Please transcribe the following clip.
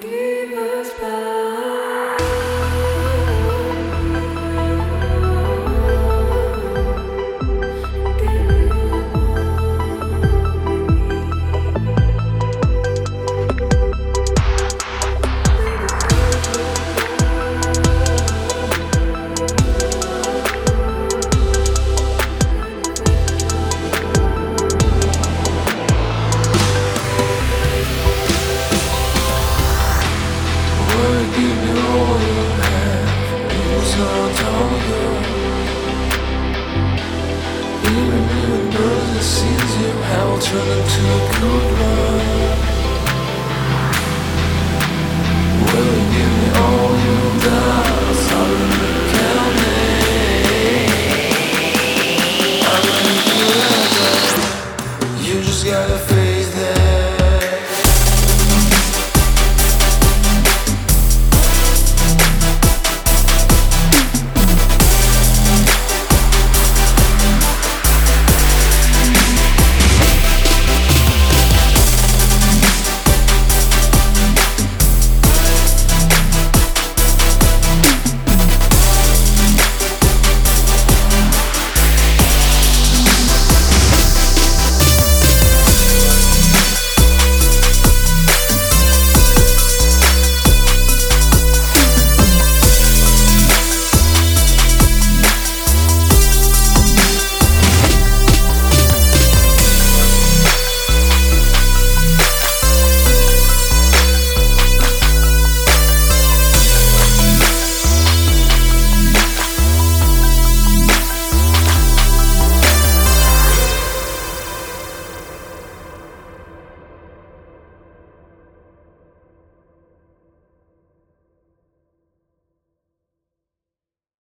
Give us Wanna turn into a good one.